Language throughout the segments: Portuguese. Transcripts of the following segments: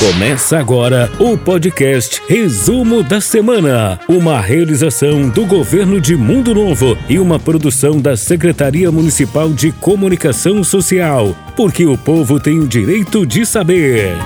Começa agora o podcast Resumo da Semana, uma realização do governo de Mundo Novo e uma produção da Secretaria Municipal de Comunicação Social, porque o povo tem o direito de saber.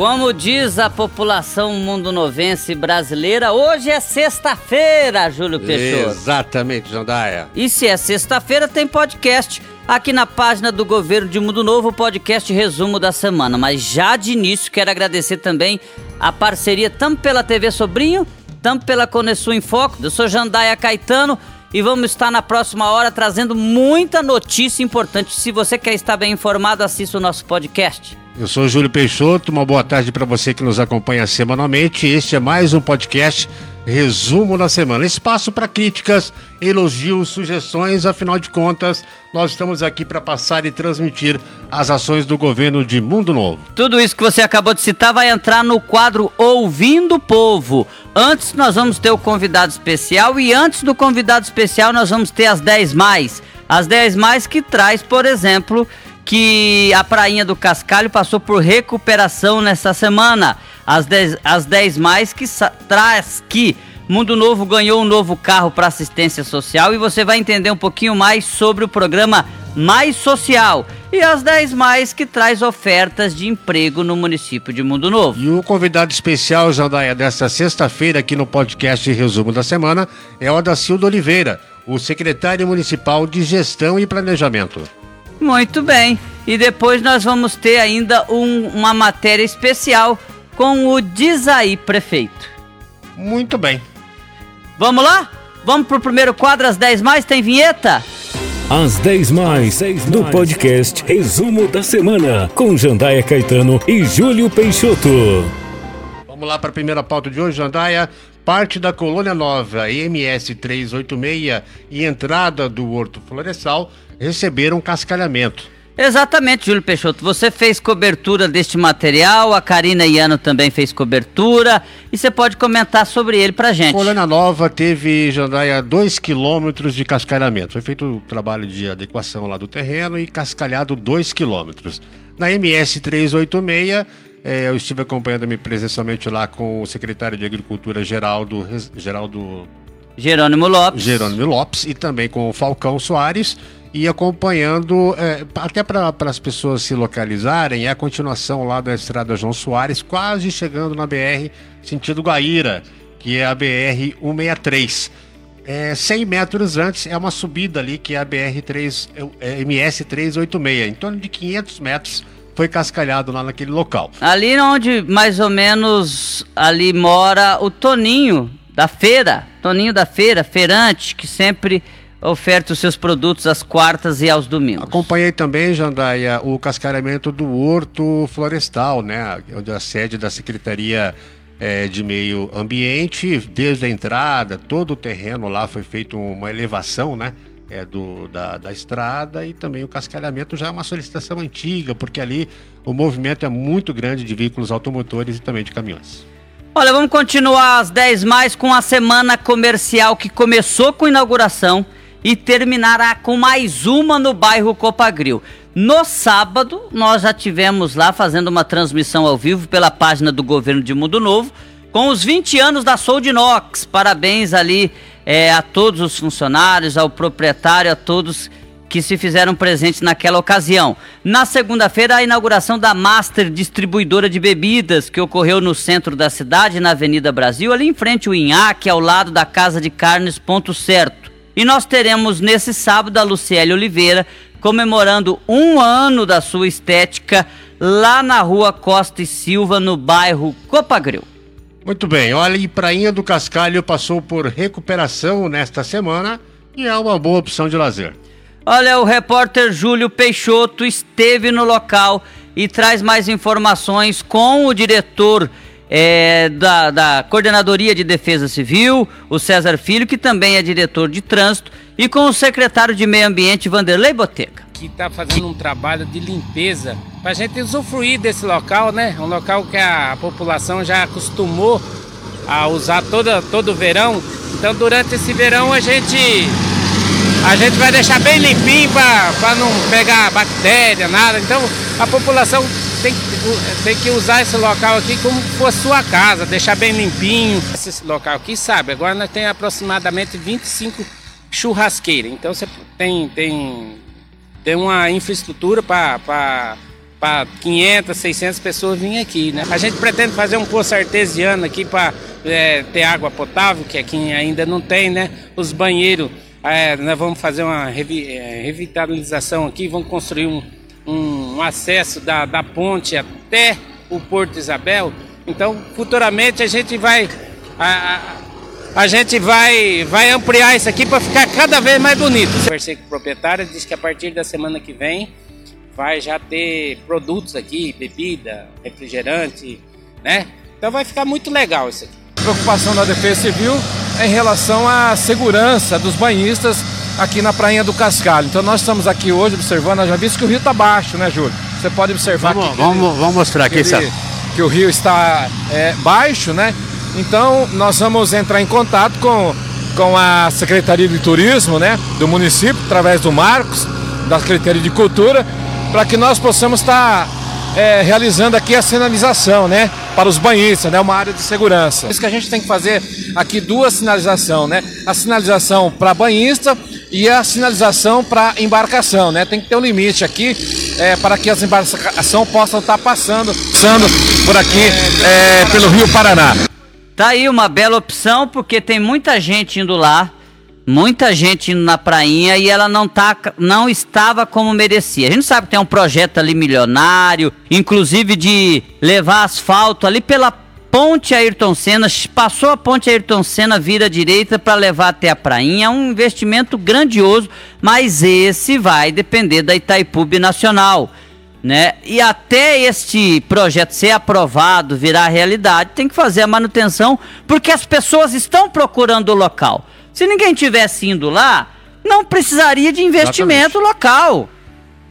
Como diz a população mundo-novense brasileira, hoje é sexta-feira, Júlio Peixoto. Exatamente, Jandaia. E se é sexta-feira, tem podcast aqui na página do Governo de Mundo Novo, podcast resumo da semana. Mas já de início quero agradecer também a parceria tanto pela TV Sobrinho, tanto pela Conesul em Foco. Eu sou Jandaia Caetano e vamos estar na próxima hora trazendo muita notícia importante. Se você quer estar bem informado, assista o nosso podcast. Eu sou Júlio Peixoto, uma boa tarde para você que nos acompanha semanalmente. Este é mais um podcast Resumo da Semana. Espaço para críticas, elogios, sugestões, afinal de contas, nós estamos aqui para passar e transmitir as ações do governo de Mundo Novo. Tudo isso que você acabou de citar vai entrar no quadro Ouvindo o Povo. Antes nós vamos ter o convidado especial e antes do convidado especial nós vamos ter as 10 mais. As 10 mais que traz, por exemplo, que a Prainha do Cascalho passou por recuperação nessa semana. As 10, as 10 mais que traz que Mundo Novo ganhou um novo carro para assistência social e você vai entender um pouquinho mais sobre o programa Mais Social. E as 10 mais que traz ofertas de emprego no município de Mundo Novo. E o convidado especial, Jandaia, desta sexta-feira aqui no podcast Resumo da Semana é o Adacildo Oliveira, o secretário municipal de Gestão e Planejamento. Muito bem. E depois nós vamos ter ainda um, uma matéria especial com o Dizaí Prefeito. Muito bem. Vamos lá? Vamos pro primeiro quadro, as 10 mais, tem vinheta? As 10 mais do podcast Resumo da Semana, com Jandaia Caetano e Júlio Peixoto. Vamos lá para a primeira pauta de hoje, Jandaia. Parte da Colônia Nova, MS 386 e entrada do Horto Florestal receberam cascalhamento. Exatamente, Júlio Peixoto. Você fez cobertura deste material, a Karina Iano também fez cobertura, e você pode comentar sobre ele pra gente. Colônia Nova teve, Jandaia, 2 quilômetros de cascalhamento. Foi feito o trabalho de adequação lá do terreno e cascalhado 2 quilômetros. Na MS 386, é, eu estive acompanhando-me presencialmente lá com o secretário de Agricultura, Geraldo, Geraldo Jerônimo Lopes. Jerônimo Lopes e também com o Falcão Soares e acompanhando, é, até para as pessoas se localizarem, é a continuação lá da estrada João Soares, quase chegando na BR sentido Guaíra, que é a BR 163. É, 100 metros antes é uma subida ali, que é a BR 3, é, MS 386, em torno de 500 metros foi cascalhado lá naquele local. Ali onde mais ou menos ali mora o Toninho da feira, Toninho da feira, feirante, que sempre oferta os seus produtos às quartas e aos domingos. Acompanhei também, Jandaia, o cascaramento do Horto Florestal, né? Onde a sede da Secretaria é, de Meio Ambiente, desde a entrada, todo o terreno lá foi feito uma elevação, né? É, do, da, da estrada e também o cascalhamento já é uma solicitação antiga, porque ali o movimento é muito grande de veículos automotores e também de caminhões. Olha, vamos continuar às 10 mais com a semana comercial que começou com inauguração e terminará com mais uma no bairro Copagril. No sábado, nós já tivemos lá fazendo uma transmissão ao vivo pela página do Governo de Mundo Novo, com os 20 anos da Soldinox. Parabéns ali é, a todos os funcionários, ao proprietário, a todos que se fizeram presentes naquela ocasião. Na segunda-feira, a inauguração da Master Distribuidora de Bebidas, que ocorreu no centro da cidade, na Avenida Brasil, ali em frente ao Inhaque, ao lado da Casa de Carnes Ponto Certo. E nós teremos nesse sábado a Luciele Oliveira comemorando um ano da sua estética lá na rua Costa e Silva, no bairro Copagril. Muito bem, olha, e Prainha do Cascalho passou por recuperação nesta semana e é uma boa opção de lazer. Olha, o repórter Júlio Peixoto esteve no local e traz mais informações com o diretor é, da, da Coordenadoria de Defesa Civil, o César Filho, que também é diretor de trânsito, e com o secretário de Meio Ambiente, Vanderlei Boteca. Está fazendo um trabalho de limpeza para a gente usufruir desse local, né? Um local que a população já acostumou a usar toda, todo o verão. Então, durante esse verão, a gente, a gente vai deixar bem limpinho para não pegar bactéria, nada. Então, a população tem, tem que usar esse local aqui como fosse sua casa, deixar bem limpinho. Esse local aqui, sabe, agora nós temos aproximadamente 25 churrasqueiras. Então você tem, tem, tem uma infraestrutura para para 500, 600 pessoas virem aqui, né? A gente pretende fazer um poço artesiano aqui para é, ter água potável, que aqui ainda não tem, né? Os banheiros, é, nós vamos fazer uma é, revitalização aqui, vamos construir um, um, um acesso da, da ponte até o Porto Isabel. Então, futuramente a gente vai a, a, a gente vai vai ampliar isso aqui para ficar cada vez mais bonito. Conversei com o proprietário, disse que a partir da semana que vem vai já ter produtos aqui, bebida, refrigerante, né? Então vai ficar muito legal isso aqui. A preocupação da Defesa Civil é em relação à segurança dos banhistas aqui na Prainha do Cascalho. Então nós estamos aqui hoje observando, já visto que o rio está baixo, né, Júlio? Você pode observar vamos, aqui. Vamos, vamos mostrar aqui, que, que o rio está é, baixo, né? Então nós vamos entrar em contato com, com a Secretaria de Turismo, né, do município, através do Marcos, da Secretaria de Cultura, para que nós possamos estar tá, é, realizando aqui a sinalização, né? Para os banhistas, né? Uma área de segurança. Isso que a gente tem que fazer aqui duas sinalização, né? A sinalização para banhista e a sinalização para embarcação, né? Tem que ter um limite aqui é, para que as embarcações possam estar tá passando, passando por aqui é, pelo Rio Paraná. Tá aí uma bela opção porque tem muita gente indo lá muita gente indo na prainha e ela não, tá, não estava como merecia. A gente sabe que tem um projeto ali milionário, inclusive de levar asfalto ali pela ponte Ayrton Senna, passou a ponte Ayrton Senna, vira à direita para levar até a prainha. É um investimento grandioso, mas esse vai depender da Itaipu Nacional. Né? E até este projeto ser aprovado, virar realidade, tem que fazer a manutenção, porque as pessoas estão procurando o local. Se ninguém tivesse indo lá, não precisaria de investimento Exatamente. local.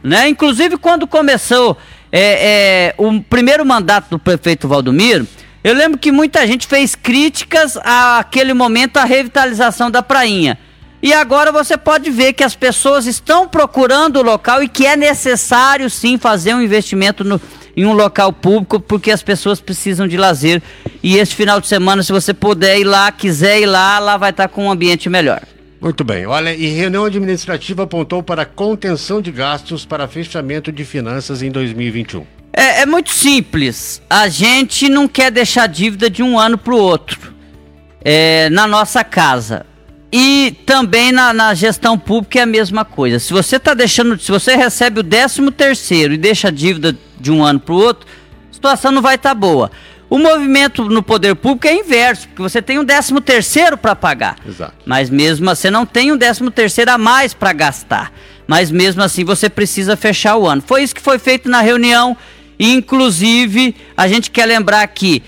Né? Inclusive, quando começou é, é, o primeiro mandato do prefeito Valdomiro, eu lembro que muita gente fez críticas àquele momento à revitalização da prainha. E agora você pode ver que as pessoas estão procurando o local e que é necessário sim fazer um investimento no, em um local público, porque as pessoas precisam de lazer. E este final de semana, se você puder ir lá, quiser ir lá, lá vai estar com um ambiente melhor. Muito bem. Olha, e reunião administrativa apontou para contenção de gastos para fechamento de finanças em 2021. É, é muito simples. A gente não quer deixar dívida de um ano para o outro é, na nossa casa. E também na, na, gestão pública é a mesma coisa. Se você está deixando, se você recebe o 13 terceiro e deixa a dívida de um ano para o outro, a situação não vai estar tá boa. O movimento no poder público é inverso, porque você tem um 13 terceiro para pagar. Exato. Mas mesmo assim, você não tem um 13 terceiro a mais para gastar. Mas mesmo assim você precisa fechar o ano. Foi isso que foi feito na reunião. Inclusive, a gente quer lembrar aqui,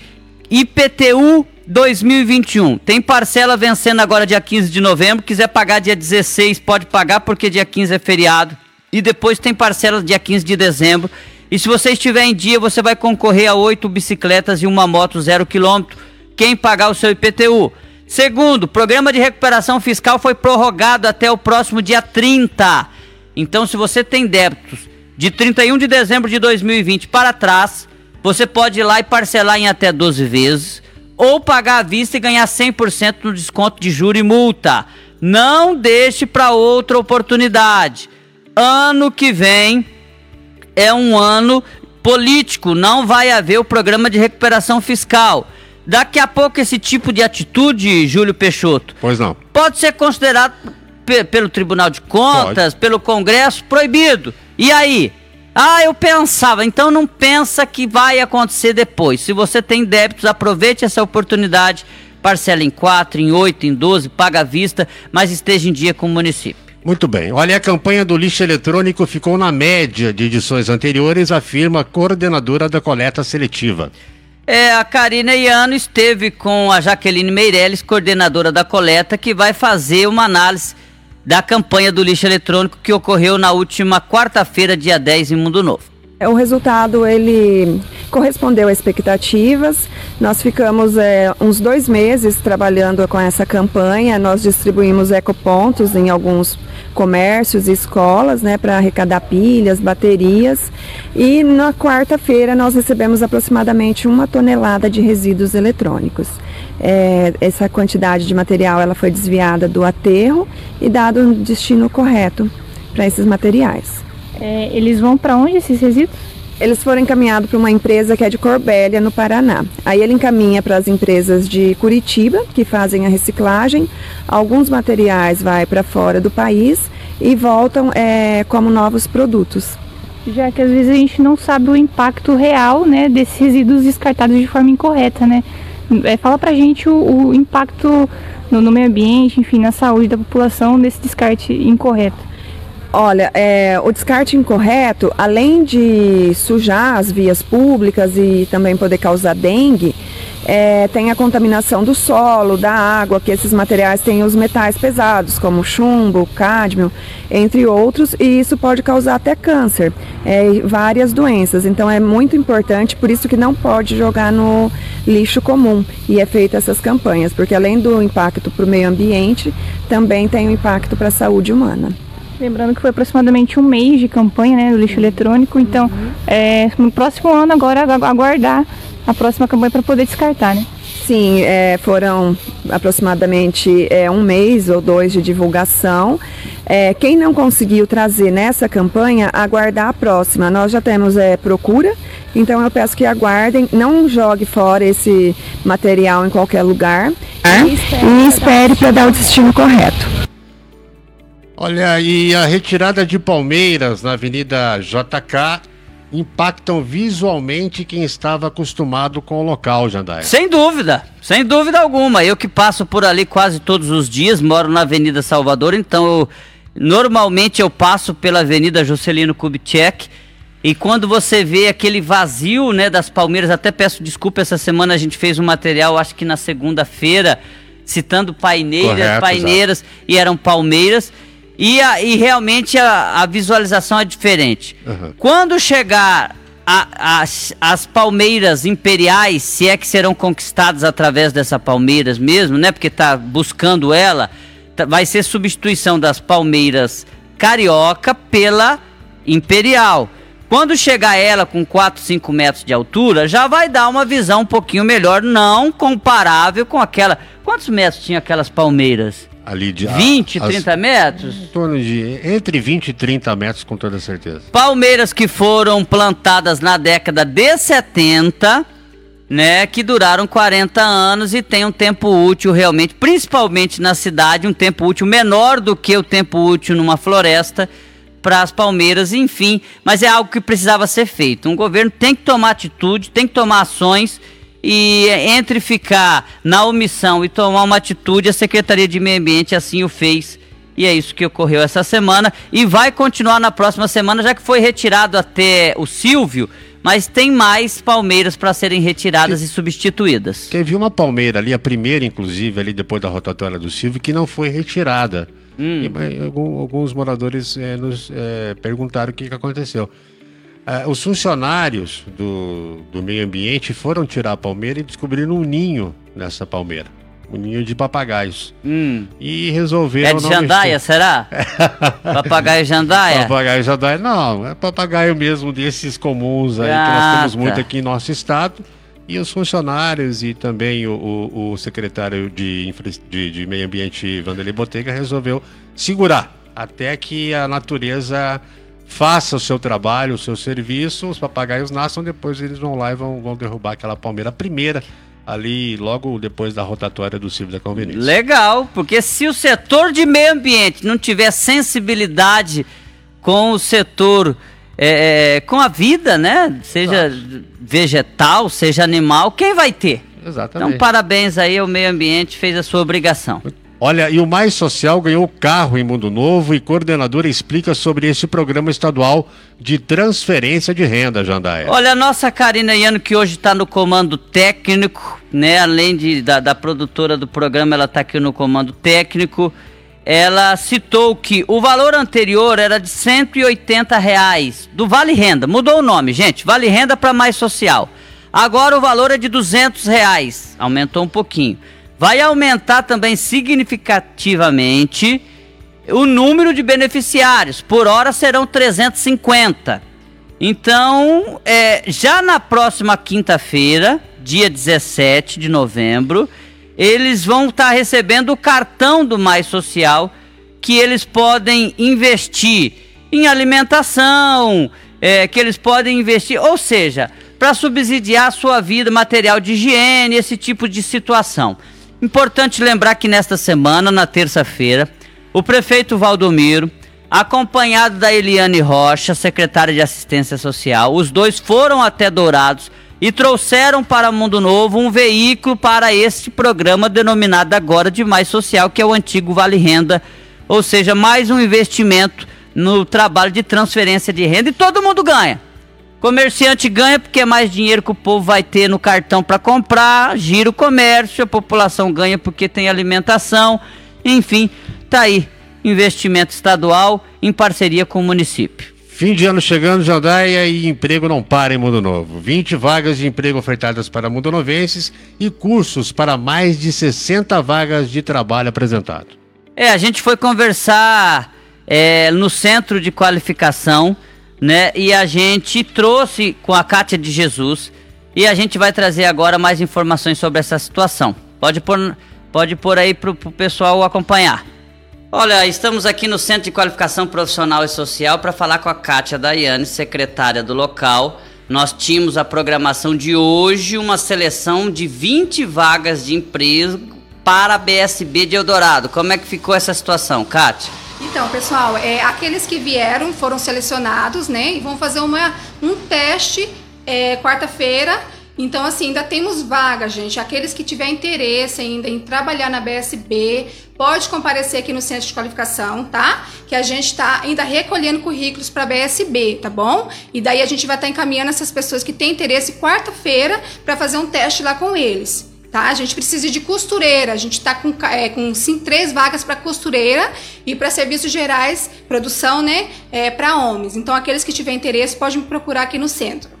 IPTU 2021. Tem parcela vencendo agora dia 15 de novembro. Quiser pagar dia 16, pode pagar porque dia 15 é feriado. E depois tem parcela dia 15 de dezembro. E se você estiver em dia, você vai concorrer a oito bicicletas e uma moto zero quilômetro. Quem pagar o seu IPTU. Segundo, programa de recuperação fiscal foi prorrogado até o próximo dia 30. Então, se você tem débitos de 31 de dezembro de 2020 para trás, você pode ir lá e parcelar em até 12 vezes ou pagar à vista e ganhar 100% no desconto de juro e multa. Não deixe para outra oportunidade. Ano que vem é um ano político, não vai haver o programa de recuperação fiscal. Daqui a pouco esse tipo de atitude, Júlio Peixoto, pois não. pode ser considerado pelo Tribunal de Contas, pode. pelo Congresso proibido. E aí? Ah, eu pensava. Então não pensa que vai acontecer depois. Se você tem débitos, aproveite essa oportunidade. Parcela em 4, em 8, em 12, paga à vista, mas esteja em dia com o município. Muito bem. Olha, a campanha do lixo eletrônico ficou na média de edições anteriores, afirma a coordenadora da coleta seletiva. É, a Karina Iano esteve com a Jaqueline Meirelles, coordenadora da coleta, que vai fazer uma análise da campanha do lixo eletrônico que ocorreu na última quarta-feira, dia 10, em Mundo Novo. É, o resultado ele correspondeu às expectativas. Nós ficamos é, uns dois meses trabalhando com essa campanha. Nós distribuímos ecopontos em alguns comércios e escolas, né, para arrecadar pilhas, baterias. E na quarta-feira nós recebemos aproximadamente uma tonelada de resíduos eletrônicos. É, essa quantidade de material ela foi desviada do aterro e dado um destino correto para esses materiais. É, eles vão para onde esses resíduos? Eles foram encaminhados para uma empresa que é de Corbélia, no Paraná. Aí ele encaminha para as empresas de Curitiba, que fazem a reciclagem. Alguns materiais vai para fora do país e voltam é, como novos produtos. Já que às vezes a gente não sabe o impacto real né, desses resíduos descartados de forma incorreta, né? É, fala pra gente o, o impacto no, no meio ambiente, enfim, na saúde da população desse descarte incorreto. Olha, é, o descarte incorreto, além de sujar as vias públicas e também poder causar dengue, é, tem a contaminação do solo, da água, que esses materiais têm os metais pesados, como chumbo, cádmio, entre outros, e isso pode causar até câncer, é, várias doenças. Então é muito importante, por isso que não pode jogar no lixo comum e é feita essas campanhas, porque além do impacto para o meio ambiente, também tem o um impacto para a saúde humana. Lembrando que foi aproximadamente um mês de campanha né, do lixo eletrônico, então uhum. é, no próximo ano agora aguardar a próxima campanha para poder descartar, né? Sim, é, foram aproximadamente é, um mês ou dois de divulgação. É, quem não conseguiu trazer nessa campanha, aguardar a próxima. Nós já temos é, procura, então eu peço que aguardem, não jogue fora esse material em qualquer lugar e espere para dar o destino correto. Olha, e a retirada de palmeiras na Avenida JK impactam visualmente quem estava acostumado com o local, Jandaia. Sem dúvida, sem dúvida alguma. Eu que passo por ali quase todos os dias, moro na Avenida Salvador, então eu, normalmente eu passo pela Avenida Juscelino Kubitschek. E quando você vê aquele vazio, né, das palmeiras, até peço desculpa, essa semana a gente fez um material, acho que na segunda-feira, citando paineiras, Correto, paineiras, exato. e eram palmeiras. E, a, e realmente a, a visualização é diferente. Uhum. Quando chegar a, as, as palmeiras imperiais, se é que serão conquistadas através dessa palmeiras mesmo, né? Porque tá buscando ela, tá, vai ser substituição das palmeiras carioca pela imperial. Quando chegar ela com 4, 5 metros de altura, já vai dar uma visão um pouquinho melhor, não comparável com aquela. Quantos metros tinha aquelas palmeiras? Ali de 20, as, 30 metros? Em torno de entre 20 e 30 metros, com toda certeza. Palmeiras que foram plantadas na década de 70, né, que duraram 40 anos e tem um tempo útil realmente, principalmente na cidade, um tempo útil menor do que o tempo útil numa floresta para as palmeiras, enfim, mas é algo que precisava ser feito. Um governo tem que tomar atitude, tem que tomar ações e entre ficar na omissão e tomar uma atitude, a Secretaria de Meio Ambiente assim o fez. E é isso que ocorreu essa semana e vai continuar na próxima semana, já que foi retirado até o Silvio, mas tem mais palmeiras para serem retiradas Te, e substituídas. Teve uma palmeira ali, a primeira inclusive, ali depois da rotatória do Silvio, que não foi retirada. Hum. E, alguns moradores é, nos é, perguntaram o que, que aconteceu. Uh, os funcionários do, do meio ambiente foram tirar a palmeira e descobriram um ninho nessa palmeira. Um ninho de papagaios. Hum. E resolveram. É de jandaia, será? papagaio jandaia? Papagaio jandaia, não. É papagaio mesmo desses comuns aí ah, que nós temos muito aqui em nosso estado. E os funcionários e também o, o, o secretário de, de, de Meio Ambiente, Vanderlei Botega, resolveu segurar até que a natureza faça o seu trabalho, o seu serviço, os papagaios nasçam, depois eles vão lá e vão, vão derrubar aquela palmeira primeira ali logo depois da rotatória do Silvio da Conveniência. Legal, porque se o setor de meio ambiente não tiver sensibilidade com o setor, é, é com a vida, né? Seja Exato. vegetal, seja animal, quem vai ter? Exatamente. Então, parabéns aí ao meio ambiente, fez a sua obrigação. Olha, e o Mais Social ganhou carro em Mundo Novo e coordenadora explica sobre esse programa estadual de transferência de renda, Jandaia. Olha, a nossa Karina Iano, que hoje está no comando técnico, né? Além de, da, da produtora do programa, ela está aqui no comando técnico. Ela citou que o valor anterior era de 180 reais do Vale Renda. Mudou o nome, gente. Vale Renda para Mais Social. Agora o valor é de 200 reais. Aumentou um pouquinho vai aumentar também significativamente o número de beneficiários. Por hora serão 350. Então, é, já na próxima quinta-feira, dia 17 de novembro, eles vão estar tá recebendo o cartão do Mais Social que eles podem investir em alimentação, é, que eles podem investir, ou seja, para subsidiar a sua vida material de higiene, esse tipo de situação. Importante lembrar que nesta semana, na terça-feira, o prefeito Valdomiro, acompanhado da Eliane Rocha, secretária de Assistência Social, os dois foram até Dourados e trouxeram para Mundo Novo um veículo para este programa denominado agora de Mais Social, que é o antigo Vale Renda, ou seja, mais um investimento no trabalho de transferência de renda e todo mundo ganha. Comerciante ganha porque é mais dinheiro que o povo vai ter no cartão para comprar, gira o comércio, a população ganha porque tem alimentação, enfim, tá aí, investimento estadual em parceria com o município. Fim de ano chegando, Jandaia, e emprego não para em Mundo Novo. 20 vagas de emprego ofertadas para mundo novenses e cursos para mais de 60 vagas de trabalho apresentado. É, a gente foi conversar é, no centro de qualificação né? E a gente trouxe com a Cátia de Jesus e a gente vai trazer agora mais informações sobre essa situação. Pode pôr, pode pôr aí para o pessoal acompanhar. Olha, estamos aqui no Centro de Qualificação Profissional e Social para falar com a Kátia Daiane, secretária do local. Nós tínhamos a programação de hoje, uma seleção de 20 vagas de emprego para a BSB de Eldorado. Como é que ficou essa situação, Kátia? Então, pessoal, é, aqueles que vieram foram selecionados, né? E vão fazer uma, um teste é, quarta-feira. Então, assim, ainda temos vaga, gente. Aqueles que tiver interesse ainda em trabalhar na BSB, pode comparecer aqui no centro de qualificação, tá? Que a gente está ainda recolhendo currículos para BSB, tá bom? E daí a gente vai estar tá encaminhando essas pessoas que têm interesse quarta-feira para fazer um teste lá com eles tá? A gente precisa de costureira, a gente está com, é, com sim, três vagas para costureira e para serviços gerais, produção, né, é, para homens. Então, aqueles que tiverem interesse, podem me procurar aqui no centro.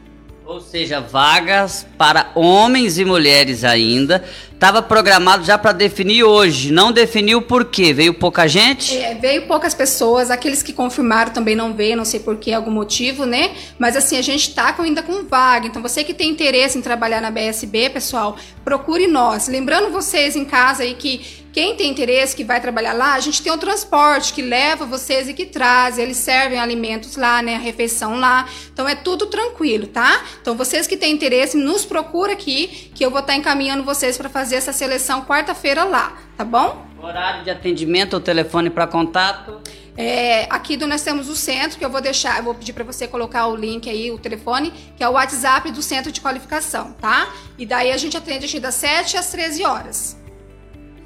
Ou seja, vagas para homens e mulheres ainda. Estava programado já para definir hoje. Não definiu por quê? Veio pouca gente? É, veio poucas pessoas. Aqueles que confirmaram também não veio, não sei por que, algum motivo, né? Mas assim, a gente está ainda com vaga. Então, você que tem interesse em trabalhar na BSB, pessoal, procure nós. Lembrando vocês em casa aí que quem tem interesse, que vai trabalhar lá, a gente tem o transporte que leva vocês e que traz. Eles servem alimentos lá, né? A refeição lá. Então é tudo tranquilo, tá? Então vocês que têm interesse, nos procura aqui, que eu vou estar encaminhando vocês para fazer essa seleção quarta-feira lá, tá bom? Horário de atendimento, o telefone para contato. É, aqui do, nós temos o centro, que eu vou deixar, eu vou pedir para você colocar o link aí, o telefone, que é o WhatsApp do centro de qualificação, tá? E daí a gente atende das 7 às 13 horas.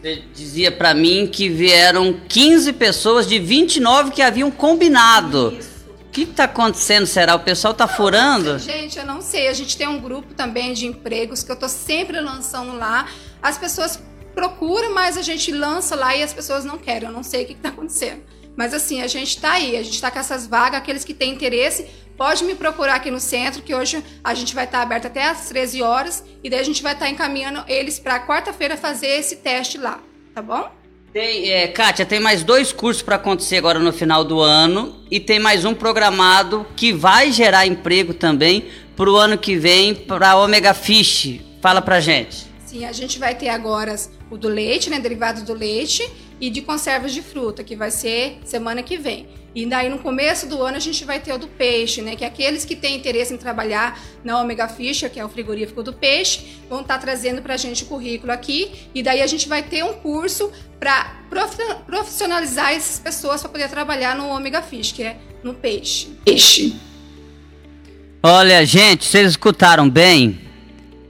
Você dizia para mim que vieram 15 pessoas de 29 que haviam combinado. O que está acontecendo? Será o pessoal está furando? Gente, eu não sei. A gente tem um grupo também de empregos que eu estou sempre lançando lá. As pessoas procuram, mas a gente lança lá e as pessoas não querem. Eu não sei o que está acontecendo. Mas assim, a gente está aí, a gente está com essas vagas, aqueles que têm interesse, pode me procurar aqui no centro, que hoje a gente vai estar tá aberto até às 13 horas, e daí a gente vai estar tá encaminhando eles para quarta-feira fazer esse teste lá, tá bom? Tem, é, Kátia, tem mais dois cursos para acontecer agora no final do ano e tem mais um programado que vai gerar emprego também para o ano que vem para a Omega Fish. Fala para gente. Sim, a gente vai ter agora o do leite, né, derivado do leite, e de conservas de fruta, que vai ser semana que vem. E daí no começo do ano a gente vai ter o do peixe, né? Que aqueles que têm interesse em trabalhar na Omega Fisher, que é o frigorífico do peixe, vão estar tá trazendo para a gente o currículo aqui. E daí a gente vai ter um curso para profissionalizar essas pessoas para poder trabalhar no Omega Fish, que é no peixe. Peixe. Olha, gente, vocês escutaram bem?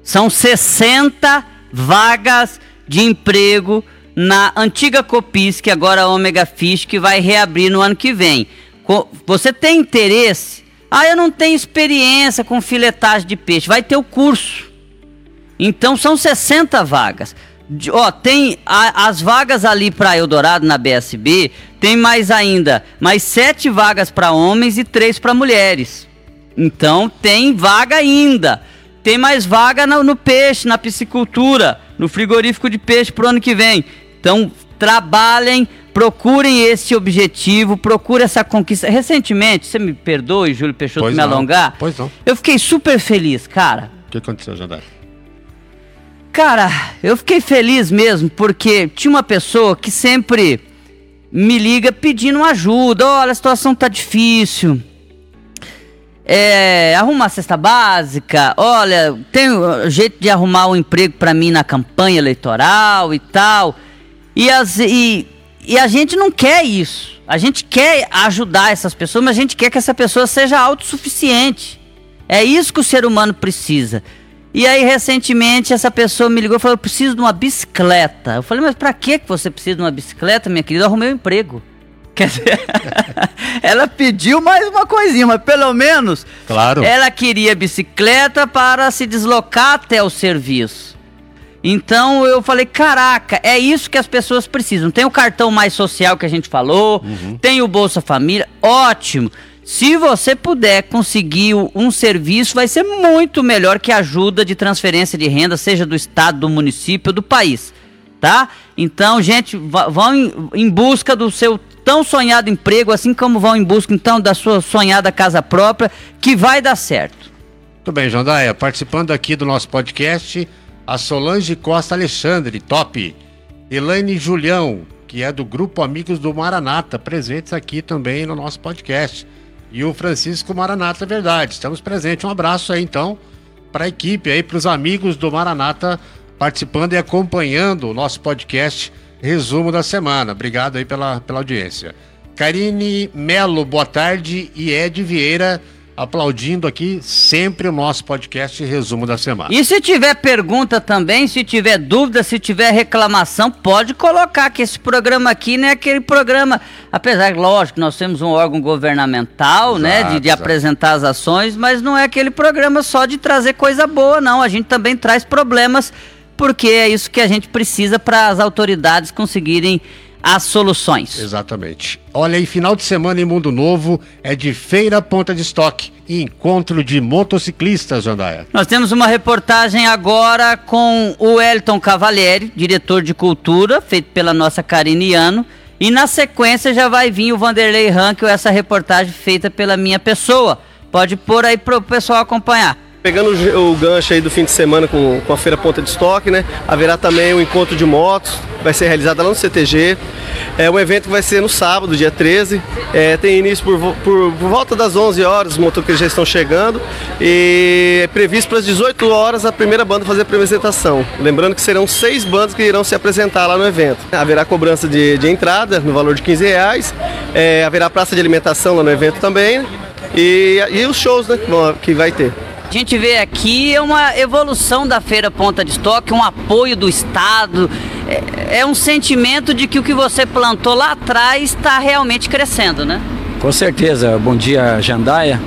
São 60 vagas de emprego na antiga Copis, que agora é a Omega Fish, que vai reabrir no ano que vem. Você tem interesse? Ah, eu não tenho experiência com filetagem de peixe. Vai ter o curso. Então são 60 vagas. Ó, tem a, as vagas ali para Eldorado na BSB, tem mais ainda, mais sete vagas para homens e três para mulheres. Então tem vaga ainda. Tem mais vaga no, no peixe, na piscicultura, no frigorífico de peixe pro ano que vem. Então, trabalhem procurem esse objetivo, procure essa conquista. Recentemente, você me perdoe, Júlio Peixoto, Pois me não, alongar. pois não. Eu fiquei super feliz, cara. O que aconteceu, Jandai? Cara, eu fiquei feliz mesmo porque tinha uma pessoa que sempre me liga pedindo ajuda. Olha, a situação tá difícil. É, arruma a cesta básica. Olha, tem jeito de arrumar um emprego pra mim na campanha eleitoral e tal. E, as, e, e a gente não quer isso. A gente quer ajudar essas pessoas, mas a gente quer que essa pessoa seja autossuficiente. É isso que o ser humano precisa. E aí, recentemente, essa pessoa me ligou e falou: Eu preciso de uma bicicleta. Eu falei: Mas pra que você precisa de uma bicicleta, minha querida? Eu arrumei um emprego. Quer dizer, ela pediu mais uma coisinha, mas pelo menos Claro. ela queria bicicleta para se deslocar até o serviço. Então eu falei, caraca, é isso que as pessoas precisam. Tem o cartão mais social que a gente falou, tem o Bolsa Família, ótimo. Se você puder conseguir um serviço, vai ser muito melhor que a ajuda de transferência de renda, seja do estado, do município, do país, tá? Então, gente, vão em, em busca do seu tão sonhado emprego, assim como vão em busca então da sua sonhada casa própria, que vai dar certo. Muito bem, Jandaia. Participando aqui do nosso podcast, a Solange Costa Alexandre, top. Elaine Julião, que é do Grupo Amigos do Maranata, presentes aqui também no nosso podcast. E o Francisco Maranata, verdade. Estamos presentes. Um abraço aí, então, para a equipe aí, para os amigos do Maranata participando e acompanhando o nosso podcast Resumo da Semana. Obrigado aí pela, pela audiência. Karine Melo, boa tarde. E Ed Vieira aplaudindo aqui sempre o nosso podcast Resumo da Semana. E se tiver pergunta também, se tiver dúvida, se tiver reclamação, pode colocar que esse programa aqui não é aquele programa, apesar que, lógico, nós temos um órgão governamental, né, de, de exato. apresentar as ações, mas não é aquele programa só de trazer coisa boa, não. A gente também traz problemas, porque é isso que a gente precisa para as autoridades conseguirem as soluções. Exatamente. Olha aí, final de semana em Mundo Novo é de feira ponta de estoque e encontro de motociclistas, Jandaia. Nós temos uma reportagem agora com o Elton Cavalieri, diretor de cultura, feito pela nossa Karine Iano. E na sequência já vai vir o Vanderlei Rankel, essa reportagem feita pela minha pessoa. Pode pôr aí pro pessoal acompanhar. Pegando o o gancho aí do fim de semana com, com a Feira Ponta de Estoque, né? Haverá também o encontro de motos, vai ser realizado lá no CTG. É um evento que vai ser no sábado, dia 13. É, tem início por, por, por volta das 11 horas, os motoqueiros já estão chegando. E é previsto para as 18 horas a primeira banda fazer a apresentação. Lembrando que serão seis bandas que irão se apresentar lá no evento. Haverá cobrança de, de entrada no valor de 15 reais. É, haverá praça de alimentação lá no evento também. E, e os shows né, que vai ter. A gente vê aqui uma evolução da Feira Ponta de Estoque, um apoio do Estado. É, é um sentimento de que o que você plantou lá atrás está realmente crescendo, né? Com certeza. Bom dia, Jandaia.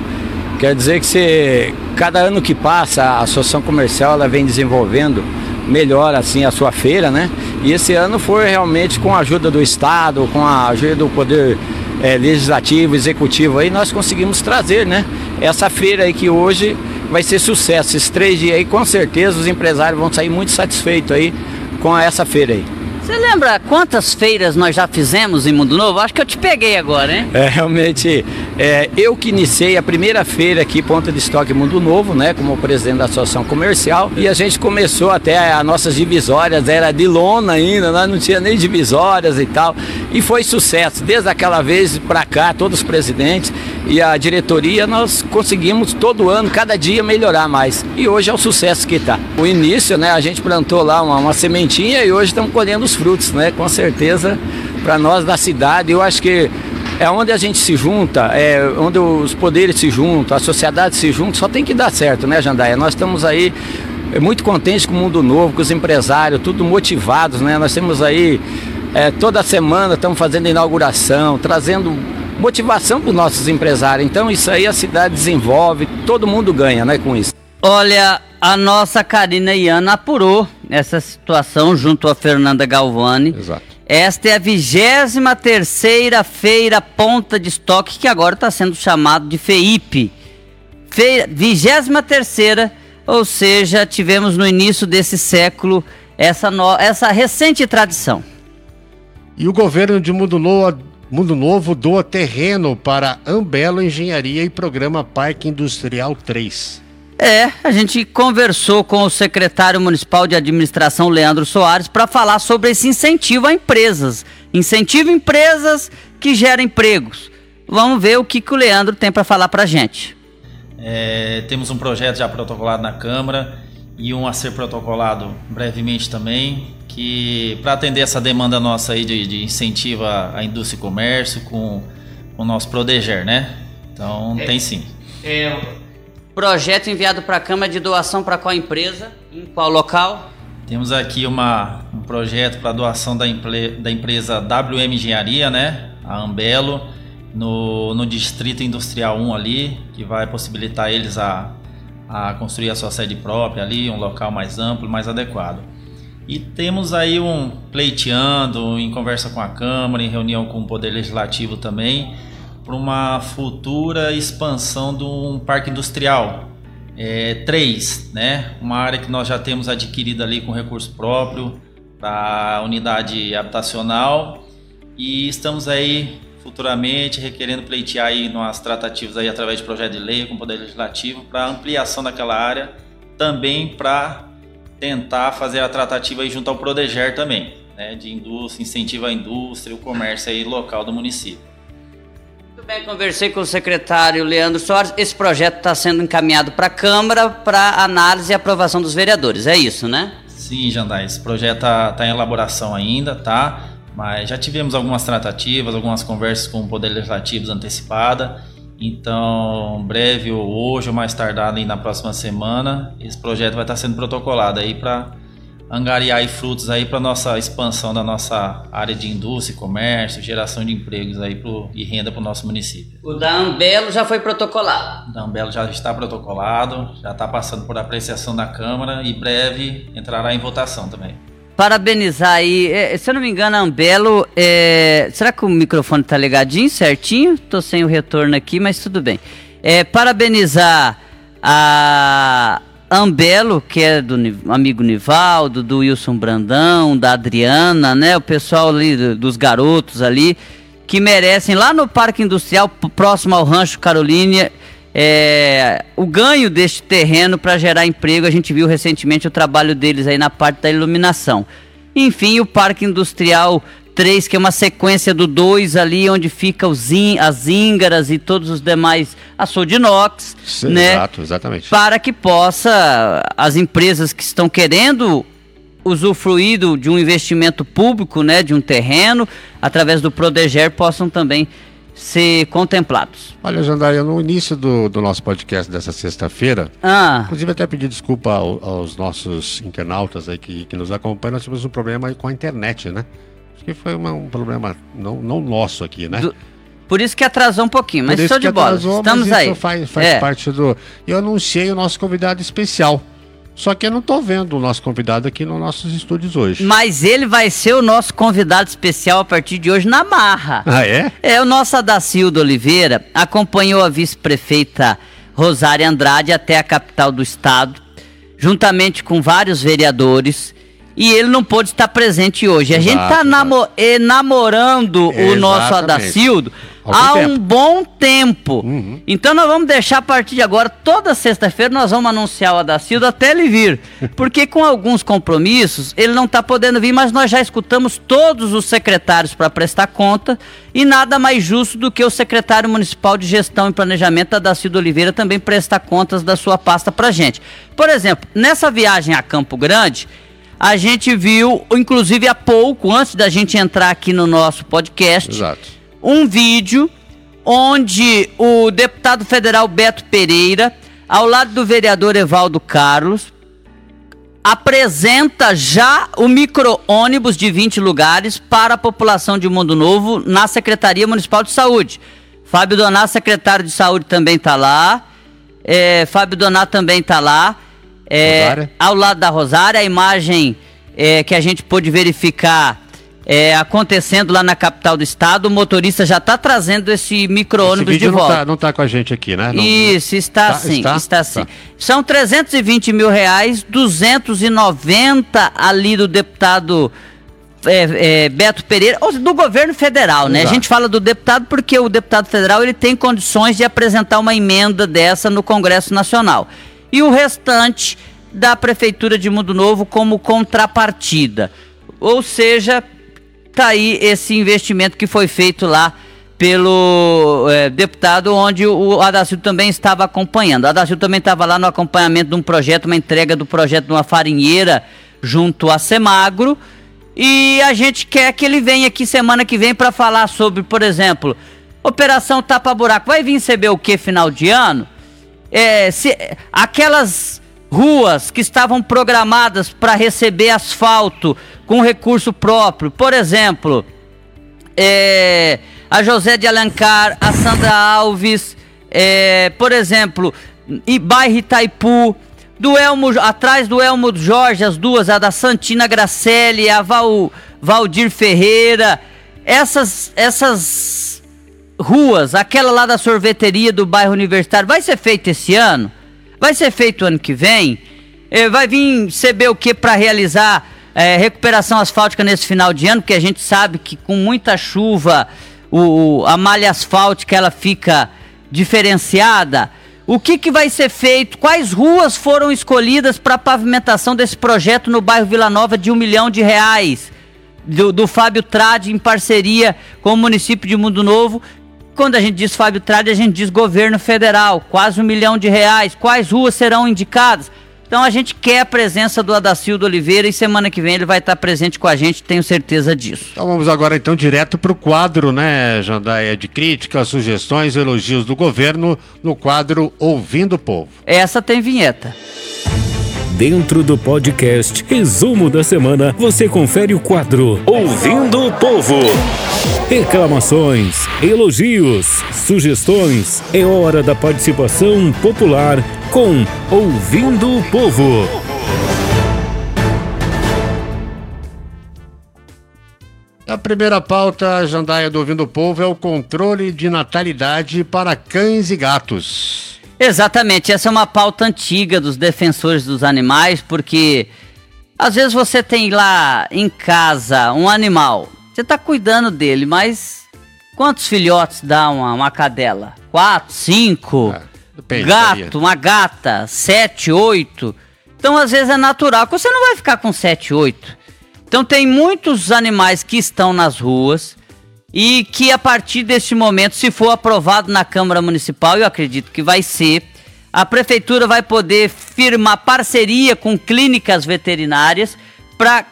Quer dizer que você, cada ano que passa, a Associação Comercial ela vem desenvolvendo melhor assim a sua feira, né? E esse ano foi realmente com a ajuda do Estado, com a ajuda do Poder eh, Legislativo, Executivo aí, nós conseguimos trazer, né? Essa feira aí que hoje vai ser sucesso. Esses três dias aí, com certeza, os empresários vão sair muito satisfeitos aí com essa feira aí. Você lembra quantas feiras nós já fizemos em Mundo Novo? Acho que eu te peguei agora, hein? É, realmente, é, eu que iniciei a primeira feira aqui, Ponta de Estoque Mundo Novo, né, como presidente da Associação Comercial, e a gente começou até as nossas divisórias, era de lona ainda, nós não tinha nem divisórias e tal, e foi sucesso, desde aquela vez para cá, todos os presidentes e a diretoria, nós conseguimos todo ano, cada dia melhorar mais, e hoje é o sucesso que está. O início, né, a gente plantou lá uma, uma sementinha e hoje estamos colhendo os frutos, né, com certeza, para nós da cidade, eu acho que é onde a gente se junta, é onde os poderes se juntam, a sociedade se junta, só tem que dar certo, né, Jandaia? Nós estamos aí muito contentes com o mundo novo, com os empresários, tudo motivados, né? Nós temos aí é, toda semana estamos fazendo inauguração, trazendo motivação para os nossos empresários. Então isso aí a cidade desenvolve, todo mundo ganha, né, com isso. Olha, a nossa Karina Iana apurou essa situação junto a Fernanda Galvani. Exato. Esta é a 23 terceira feira ponta de estoque que agora está sendo chamado de FEIP. Feira, 23 terceira, ou seja, tivemos no início desse século essa, no- essa recente tradição. E o governo de Mundo Novo, Mundo Novo doa terreno para Ambelo Engenharia e Programa Parque Industrial 3. É, a gente conversou com o secretário municipal de administração, Leandro Soares, para falar sobre esse incentivo a empresas. Incentivo a empresas que geram empregos. Vamos ver o que, que o Leandro tem para falar para a gente. É, temos um projeto já protocolado na Câmara e um a ser protocolado brevemente também, que para atender essa demanda nossa aí de, de incentivo à indústria e comércio com, com o nosso Prodeger, né? Então é, tem sim. É, projeto enviado para a Câmara de doação para qual empresa? Em qual local? Temos aqui uma, um projeto para doação da, da empresa WM Engenharia, né? A Ambelo no, no Distrito Industrial 1 ali, que vai possibilitar eles a, a construir a sua sede própria ali, um local mais amplo, mais adequado. E temos aí um pleiteando, em conversa com a Câmara, em reunião com o Poder Legislativo também, para uma futura expansão de um parque industrial. É, três, né? Uma área que nós já temos adquirida ali com recurso próprio para a unidade habitacional e estamos aí futuramente requerendo pleitear aí nas tratativas aí através de projeto de lei com o Poder Legislativo para ampliação daquela área, também para tentar fazer a tratativa aí junto ao Prodeger também, né, de indústria, incentivo à indústria, o comércio aí local do município. Bem, conversei com o secretário Leandro Soares. Esse projeto está sendo encaminhado para a Câmara para análise e aprovação dos vereadores, é isso, né? Sim, Jandai, esse projeto está tá em elaboração ainda, tá? Mas já tivemos algumas tratativas, algumas conversas com o Poder Legislativo antecipada. Então, breve ou hoje ou mais tardar na próxima semana, esse projeto vai estar sendo protocolado aí para angariar frutos aí para nossa expansão da nossa área de indústria, comércio, geração de empregos aí pro, e renda para o nosso município. O da Ambelo já foi protocolado? O da Ambelo já está protocolado, já está passando por apreciação da Câmara e breve entrará em votação também parabenizar aí. É, se eu não me engano, a Ambelo. É, será que o microfone tá ligadinho, certinho? Tô sem o retorno aqui, mas tudo bem. É, parabenizar a Ambelo, que é do amigo Nivaldo, do Wilson Brandão, da Adriana, né? O pessoal ali dos garotos ali, que merecem lá no Parque Industrial, próximo ao Rancho Carolina é, o ganho deste terreno para gerar emprego. A gente viu recentemente o trabalho deles aí na parte da iluminação. Enfim, o Parque Industrial 3, que é uma sequência do 2 ali, onde fica os in, as íngaras e todos os demais açougue de inox, Sim, né? Exato, exatamente. Para que possa as empresas que estão querendo usufruir de um investimento público, né, de um terreno, através do Prodeger, possam também ser contemplados. Olha, Jandaia, no início do, do nosso podcast dessa sexta-feira, ah. inclusive até pedir desculpa ao, aos nossos internautas aí que, que nos acompanham, nós tivemos um problema com a internet, né? Acho que foi uma, um problema não, não nosso aqui, né? Do... Por isso que atrasou um pouquinho, mas estou de bola. Atrasou, Estamos aí. faz, faz é. parte do. Eu anunciei o nosso convidado especial. Só que eu não estou vendo o nosso convidado aqui nos nossos estúdios hoje. Mas ele vai ser o nosso convidado especial a partir de hoje na Marra. Ah, é? É, o nosso Adacildo Oliveira acompanhou a vice-prefeita Rosária Andrade até a capital do estado, juntamente com vários vereadores. E ele não pôde estar presente hoje. Exato, a gente está namo namorando o nosso Adacildo há tempo. um bom tempo. Uhum. Então nós vamos deixar a partir de agora, toda sexta-feira, nós vamos anunciar o Adacildo até ele vir. Porque com alguns compromissos, ele não está podendo vir, mas nós já escutamos todos os secretários para prestar conta. E nada mais justo do que o secretário municipal de gestão e planejamento, Adacildo Oliveira, também prestar contas da sua pasta para gente. Por exemplo, nessa viagem a Campo Grande, a gente viu, inclusive há pouco, antes da gente entrar aqui no nosso podcast. Exato um vídeo onde o deputado federal Beto Pereira, ao lado do vereador Evaldo Carlos, apresenta já o micro-ônibus de 20 lugares para a população de Mundo Novo na Secretaria Municipal de Saúde. Fábio Donato, secretário de Saúde, também está lá. É, Fábio Donato também está lá. É, ao lado da Rosária, a imagem é, que a gente pôde verificar é, acontecendo lá na capital do estado. O motorista já está trazendo esse micro-ônibus de volta. Tá, não está com a gente aqui, né? Não, Isso, está tá, sim, está, está sim. Tá. São 320 mil reais, 290 ali do deputado é, é, Beto Pereira, do governo federal, né? Exato. A gente fala do deputado porque o deputado federal ele tem condições de apresentar uma emenda dessa no Congresso Nacional. E o restante da Prefeitura de Mundo Novo como contrapartida. Ou seja, tá aí esse investimento que foi feito lá pelo é, deputado, onde o Adacildo também estava acompanhando. O Adacildo também estava lá no acompanhamento de um projeto, uma entrega do projeto de uma farinheira junto a Semagro. E a gente quer que ele venha aqui semana que vem para falar sobre, por exemplo, Operação Tapa Buraco. Vai vir receber o que final de ano? É, se, aquelas ruas que estavam programadas para receber asfalto com recurso próprio, por exemplo, é, a José de Alencar, a Sandra Alves, é, por exemplo, e bairro Itaipu, do Elmo, atrás do Elmo Jorge, as duas, a da Santina Gracelli, a Val, Valdir Ferreira, essas, essas ruas, aquela lá da sorveteria do bairro Universitário, vai ser feito esse ano? Vai ser feito ano que vem? É, vai vir CB o que para realizar é, recuperação asfáltica nesse final de ano? Porque a gente sabe que com muita chuva o, a malha asfáltica ela fica diferenciada. O que, que vai ser feito? Quais ruas foram escolhidas para pavimentação desse projeto no bairro Vila Nova de um milhão de reais? Do, do Fábio Trade em parceria com o município de Mundo Novo. Quando a gente diz Fábio Trade, a gente diz governo federal, quase um milhão de reais. Quais ruas serão indicadas? Então a gente quer a presença do Adacildo Oliveira e semana que vem ele vai estar presente com a gente, tenho certeza disso. Então vamos agora então direto para o quadro, né, Jandaia, de críticas, sugestões, elogios do governo no quadro Ouvindo o Povo. Essa tem vinheta. Dentro do podcast Resumo da Semana, você confere o quadro Ouvindo o Povo. Reclamações, elogios, sugestões. É hora da participação popular com Ouvindo o Povo. A primeira pauta, Jandaia do Ouvindo o Povo, é o controle de natalidade para cães e gatos. Exatamente, essa é uma pauta antiga dos defensores dos animais, porque às vezes você tem lá em casa um animal, você está cuidando dele, mas quantos filhotes dá uma, uma cadela? Quatro, cinco? Depende, Gato, uma gata, sete, oito. Então às vezes é natural que você não vai ficar com sete, oito. Então tem muitos animais que estão nas ruas e que a partir deste momento, se for aprovado na Câmara Municipal, eu acredito que vai ser, a prefeitura vai poder firmar parceria com clínicas veterinárias para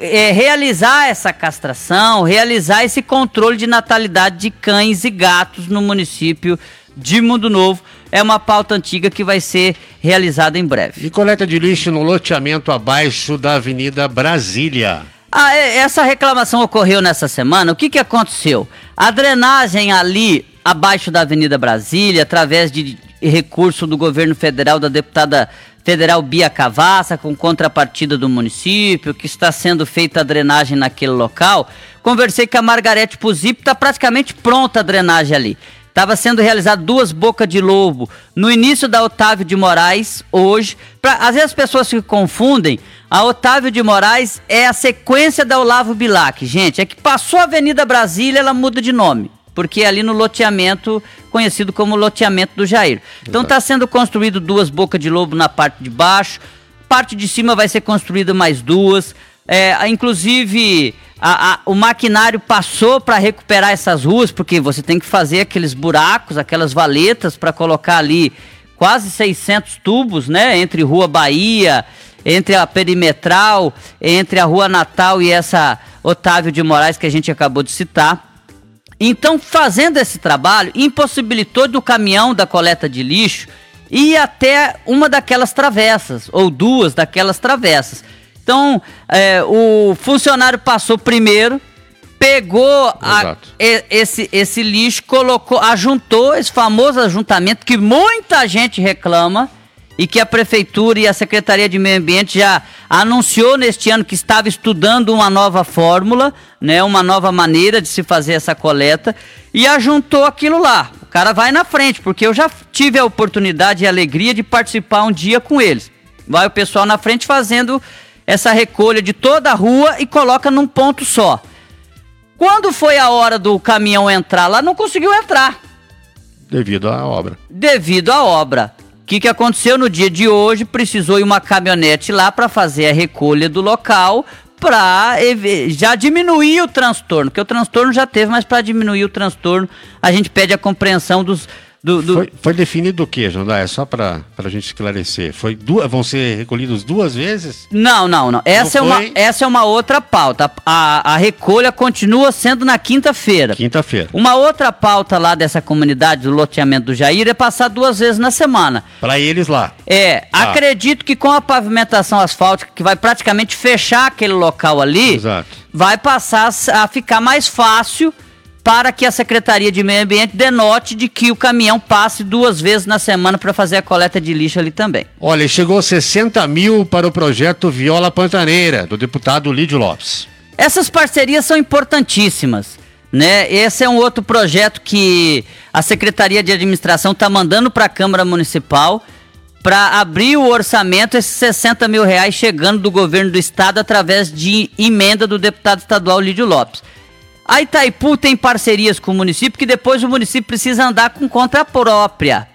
é, realizar essa castração, realizar esse controle de natalidade de cães e gatos no município de Mundo Novo. É uma pauta antiga que vai ser realizada em breve. E coleta de lixo no loteamento abaixo da Avenida Brasília. Ah, é, essa reclamação ocorreu nessa semana. O que, que aconteceu? A drenagem ali abaixo da Avenida Brasília, através de recurso do governo federal, da deputada federal Bia Cavassa, com contrapartida do município, que está sendo feita a drenagem naquele local. Conversei com a Margarete Puzip, está praticamente pronta a drenagem ali. Estava sendo realizado duas bocas de lobo no início da Otávio de Moraes, hoje. Pra, às vezes as pessoas se confundem. A Otávio de Moraes é a sequência da Olavo Bilac. Gente, é que passou a Avenida Brasília, ela muda de nome. Porque é ali no loteamento, conhecido como loteamento do Jair. Então está sendo construído duas bocas de lobo na parte de baixo. Parte de cima vai ser construída mais duas. É, inclusive, a, a, o maquinário passou para recuperar essas ruas, porque você tem que fazer aqueles buracos, aquelas valetas para colocar ali quase 600 tubos, né? Entre Rua Bahia, entre a Perimetral, entre a Rua Natal e essa Otávio de Moraes que a gente acabou de citar. Então, fazendo esse trabalho, impossibilitou do caminhão da coleta de lixo ir até uma daquelas travessas, ou duas daquelas travessas. Então, é, o funcionário passou primeiro, pegou a, esse, esse lixo, colocou, ajuntou esse famoso ajuntamento que muita gente reclama e que a prefeitura e a Secretaria de Meio Ambiente já anunciou neste ano que estava estudando uma nova fórmula, né, uma nova maneira de se fazer essa coleta e ajuntou aquilo lá. O cara vai na frente, porque eu já tive a oportunidade e a alegria de participar um dia com eles. Vai o pessoal na frente fazendo essa recolha de toda a rua e coloca num ponto só. Quando foi a hora do caminhão entrar lá, não conseguiu entrar. Devido à obra. Devido à obra. O que, que aconteceu no dia de hoje? Precisou ir uma caminhonete lá para fazer a recolha do local para já diminuir o transtorno, porque o transtorno já teve, mas para diminuir o transtorno, a gente pede a compreensão dos, do, do... Foi, foi, definido o que, Jandai? É só para a gente esclarecer. Foi duas, vão ser recolhidos duas vezes? Não, não, não. Essa, não é, uma, essa é uma outra pauta. A, a recolha continua sendo na quinta-feira. Quinta-feira. Uma outra pauta lá dessa comunidade do loteamento do Jair é passar duas vezes na semana. Para eles lá. É. Ah. Acredito que com a pavimentação asfáltica, que vai praticamente fechar aquele local ali, Exato. vai passar a ficar mais fácil para que a Secretaria de Meio Ambiente denote de que o caminhão passe duas vezes na semana para fazer a coleta de lixo ali também. Olha, chegou 60 mil para o projeto Viola Pantaneira, do deputado Lídio Lopes. Essas parcerias são importantíssimas. Né? Esse é um outro projeto que a Secretaria de Administração está mandando para a Câmara Municipal para abrir o orçamento, esses 60 mil reais chegando do governo do estado através de emenda do deputado estadual Lídio Lopes. A Itaipu tem parcerias com o município que depois o município precisa andar com conta própria.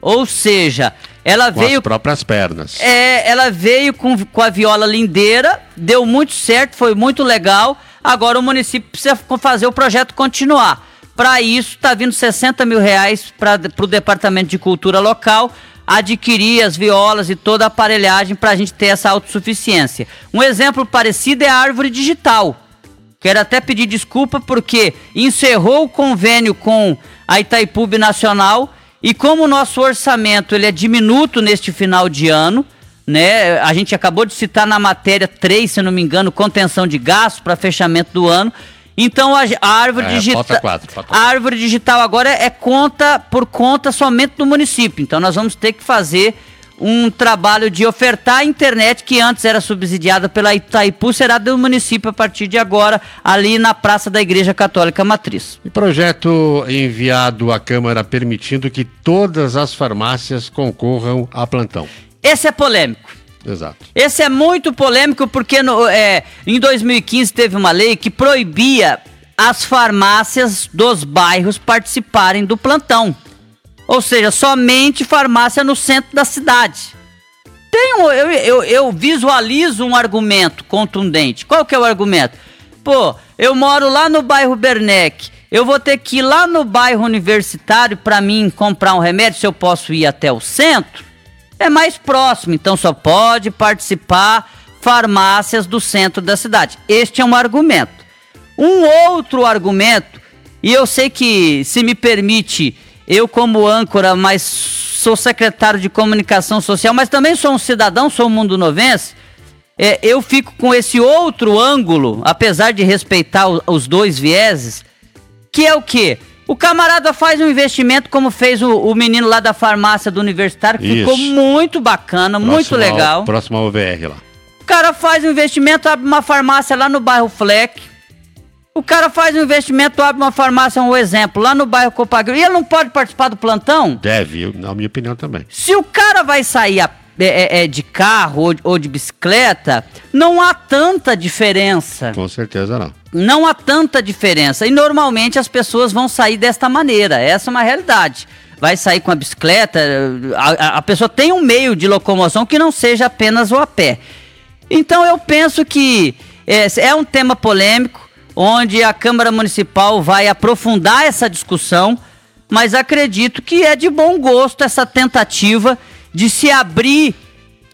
Ou seja, ela com veio. as próprias pernas. É, ela veio com, com a viola lindeira, deu muito certo, foi muito legal. Agora o município precisa fazer o projeto continuar. Para isso, está vindo 60 mil reais para o Departamento de Cultura Local adquirir as violas e toda a aparelhagem para a gente ter essa autossuficiência. Um exemplo parecido é a árvore digital. Quero até pedir desculpa porque encerrou o convênio com a Itaipu Nacional e como o nosso orçamento ele é diminuto neste final de ano, né? A gente acabou de citar na matéria 3, se não me engano, contenção de gastos para fechamento do ano. Então a, a árvore é, digital, a árvore digital agora é conta por conta somente do município. Então nós vamos ter que fazer um trabalho de ofertar a internet que antes era subsidiada pela Itaipu, será do município a partir de agora, ali na Praça da Igreja Católica Matriz. E projeto enviado à Câmara permitindo que todas as farmácias concorram a plantão. Esse é polêmico. Exato. Esse é muito polêmico porque no, é, em 2015 teve uma lei que proibia as farmácias dos bairros participarem do plantão. Ou seja, somente farmácia no centro da cidade. Tem um, eu, eu, eu visualizo um argumento contundente. Qual que é o argumento? Pô, eu moro lá no bairro Bernec. Eu vou ter que ir lá no bairro universitário para mim comprar um remédio se eu posso ir até o centro? É mais próximo, então só pode participar farmácias do centro da cidade. Este é um argumento. Um outro argumento, e eu sei que se me permite eu, como âncora, mas sou secretário de comunicação social, mas também sou um cidadão, sou um mundo novense. É, eu fico com esse outro ângulo, apesar de respeitar o, os dois vieses, que é o quê? O camarada faz um investimento como fez o, o menino lá da farmácia do universitário, que Isso. ficou muito bacana, próximo muito legal. Ao, próximo ao VR lá. O cara faz um investimento, abre uma farmácia lá no bairro Fleck, o cara faz um investimento, abre uma farmácia, um exemplo, lá no bairro Copagro, e ele não pode participar do plantão? Deve, na minha opinião também. Se o cara vai sair a, é, é, é, de carro ou, ou de bicicleta, não há tanta diferença. Com certeza não. Não há tanta diferença. E normalmente as pessoas vão sair desta maneira. Essa é uma realidade vai sair com a bicicleta, a, a, pessoa tem um meio de locomoção que não seja apenas o a pé. Então eu penso que é, é um tema polêmico, onde a Câmara Municipal vai aprofundar essa discussão, mas acredito que é de bom gosto essa tentativa de se abrir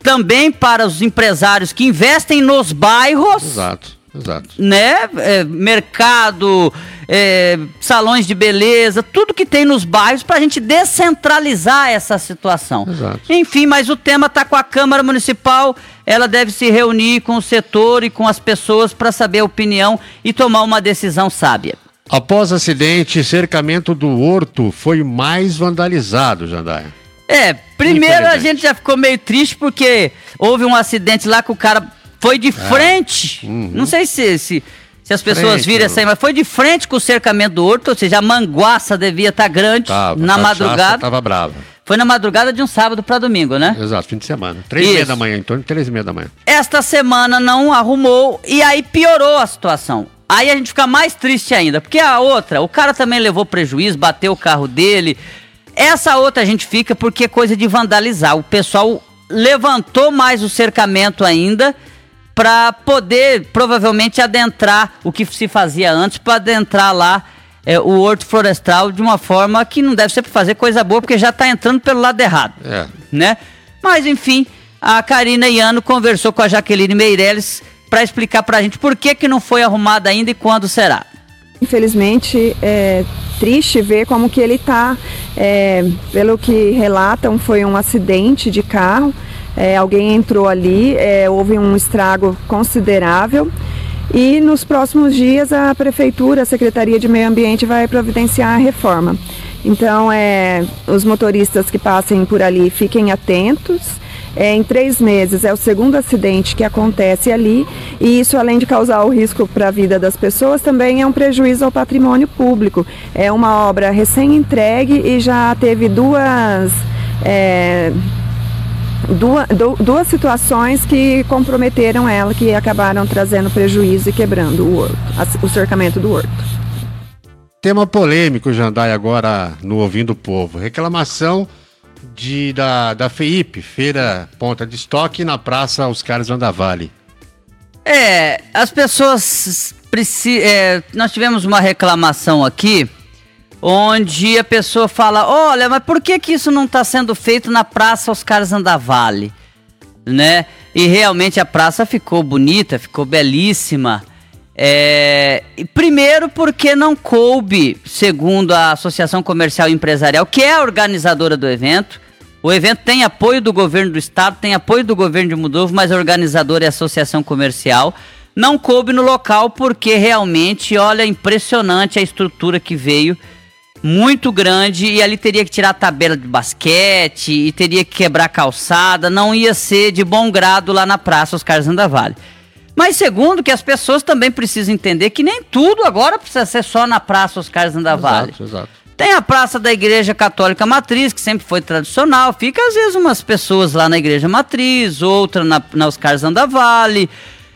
também para os empresários que investem nos bairros. Exato Exato. Né? É, mercado, é, salões de beleza, tudo que tem nos bairros para a gente descentralizar essa situação. Exato. Enfim, mas o tema está com a Câmara Municipal, ela deve se reunir com o setor e com as pessoas para saber a opinião e tomar uma decisão sábia. Após acidente, cercamento do Horto foi mais vandalizado, Jandaia. É, primeiro a gente já ficou meio triste porque houve um acidente lá que o cara foi de é. frente. Uhum. Não sei se, se, se as pessoas frente, viram essa aí, mas foi de frente com o cercamento do horto, ou seja, a manguaça devia estar tá grande tava, na madrugada. Tava brava. Foi na madrugada de um sábado para domingo, né? Exato, fim de semana. Três e meia da manhã, em torno de três e meia da manhã. Esta semana não arrumou e aí piorou a situação. Aí a gente fica mais triste ainda, porque a outra, o cara também levou prejuízo, bateu o carro dele. Essa outra a gente fica porque é coisa de vandalizar. O pessoal levantou mais o cercamento ainda para poder provavelmente adentrar o que se fazia antes, para adentrar lá é, o horto florestal de uma forma que não deve ser para fazer coisa boa, porque já está entrando pelo lado errado. É. Né? Mas, enfim, a Karina Iano conversou com a Jaqueline Meirelles para explicar para a gente por que, que não foi arrumada ainda e quando será. Infelizmente, é triste ver como que ele está. É, pelo que relatam, foi um acidente de carro. É, alguém entrou ali, é, houve um estrago considerável e nos próximos dias a Prefeitura, a Secretaria de Meio Ambiente vai providenciar a reforma. Então, é, os motoristas que passem por ali fiquem atentos. É, em três meses é o segundo acidente que acontece ali e isso, além de causar o risco para a vida das pessoas, também é um prejuízo ao patrimônio público. É uma obra recém-entregue e já teve duas. É, duas, duas situações que comprometeram ela, que acabaram trazendo prejuízo e quebrando o horto, o cercamento do horto. Tema polêmico, Jandai, agora no Ouvindo o Povo. Reclamação de, da, da FEIP, Feira Ponta de Estoque, na Praça Oscar Vale. É, as pessoas precisam. É, nós tivemos uma reclamação aqui onde a pessoa fala: olha, mas por que, que isso não está sendo feito na Praça Oscar Zandavale? Né? E realmente a praça ficou bonita, ficou belíssima. É, primeiro porque não coube, segundo a Associação Comercial e Empresarial, que é a organizadora do evento. O evento tem apoio do governo do estado, tem apoio do governo de Mudovo, mas a organizadora é a Associação Comercial. Não coube no local porque realmente, olha, impressionante a estrutura que veio muito grande e ali teria que tirar a tabela de basquete e teria que quebrar calçada, não ia ser de bom grado lá na Praça Oscar Vale. Mas segundo, que as pessoas também precisam entender que nem tudo agora precisa ser só na Praça Oscar Vale. Exato, exato. Tem a Praça da Igreja Católica Matriz, que sempre foi tradicional, fica às vezes umas pessoas lá na Igreja Matriz, outra na, na Oscar Vale.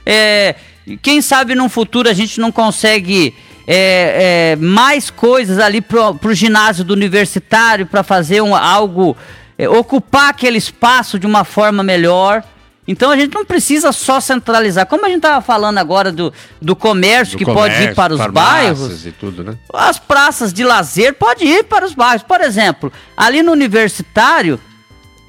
É, quem sabe num futuro a gente não consegue é, é, mais coisas ali pro, pro ginásio do universitário para fazer um, algo, é, ocupar aquele espaço de uma forma melhor. Então a gente não precisa só centralizar. Como a gente estava falando agora do, do comércio do que comércio, pode ir para os bairros, tudo, né? as praças de lazer pode ir para os bairros. Por exemplo, ali no universitário,